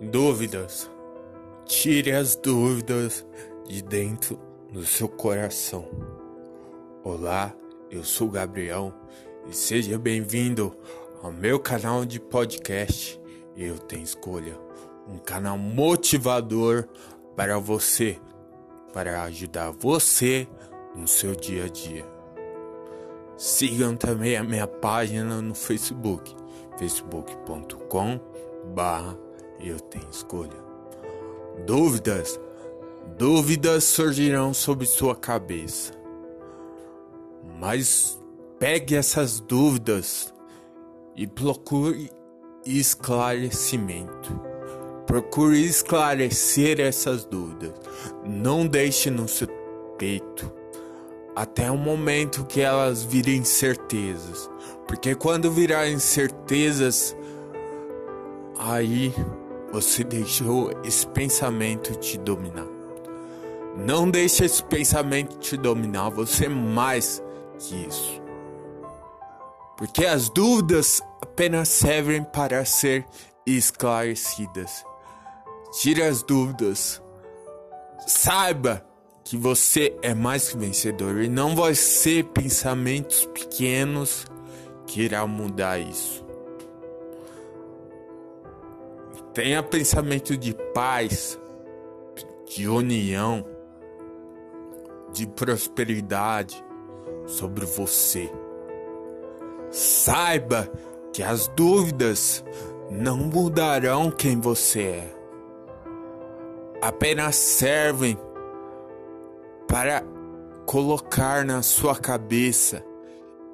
Dúvidas. Tire as dúvidas de dentro do seu coração. Olá, eu sou Gabriel e seja bem-vindo ao meu canal de podcast Eu Tenho Escolha, um canal motivador para você, para ajudar você no seu dia a dia. Sigam também a minha página no Facebook, facebook.com barra eu tenho escolha. Dúvidas, dúvidas surgirão sobre sua cabeça. Mas pegue essas dúvidas e procure esclarecimento. Procure esclarecer essas dúvidas. Não deixe no seu peito até o momento que elas virem certezas. Porque quando virarem certezas, aí você deixou esse pensamento te dominar. Não deixe esse pensamento te dominar, você é mais que isso. Porque as dúvidas apenas servem para ser esclarecidas. Tire as dúvidas. Saiba que você é mais que vencedor e não vai ser pensamentos pequenos que irão mudar isso. Tenha pensamento de paz, de união, de prosperidade sobre você. Saiba que as dúvidas não mudarão quem você é. Apenas servem para colocar na sua cabeça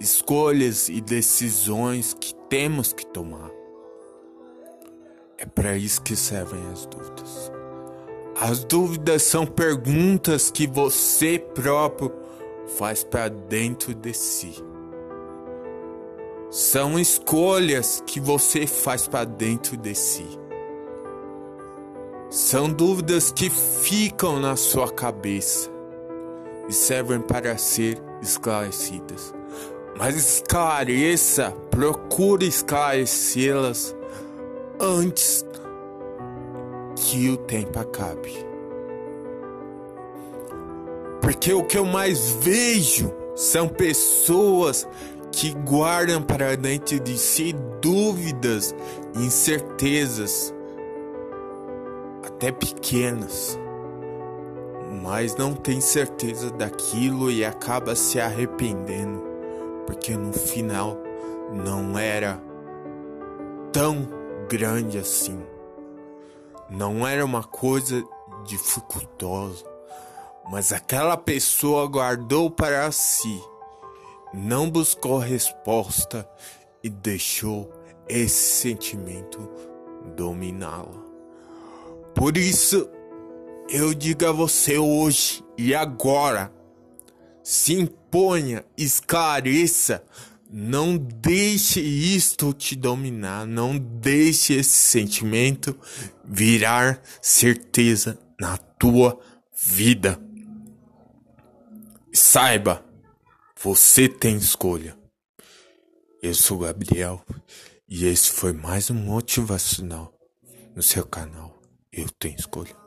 escolhas e decisões que temos que tomar. É para isso que servem as dúvidas. As dúvidas são perguntas que você próprio faz para dentro de si. São escolhas que você faz para dentro de si. São dúvidas que ficam na sua cabeça e servem para ser esclarecidas. Mas esclareça, procure esclarecê-las antes que o tempo acabe. Porque o que eu mais vejo são pessoas que guardam para dentro de si dúvidas, incertezas, até pequenas, mas não tem certeza daquilo e acaba se arrependendo, porque no final não era tão grande assim. Não era uma coisa dificultosa, mas aquela pessoa guardou para si, não buscou resposta e deixou esse sentimento dominá-la. Por isso, eu digo a você hoje e agora: se imponha, esclareça não deixe isto te dominar, não deixe esse sentimento virar certeza na tua vida. Saiba, você tem escolha. Eu sou Gabriel e esse foi mais um motivacional no seu canal. Eu tenho escolha.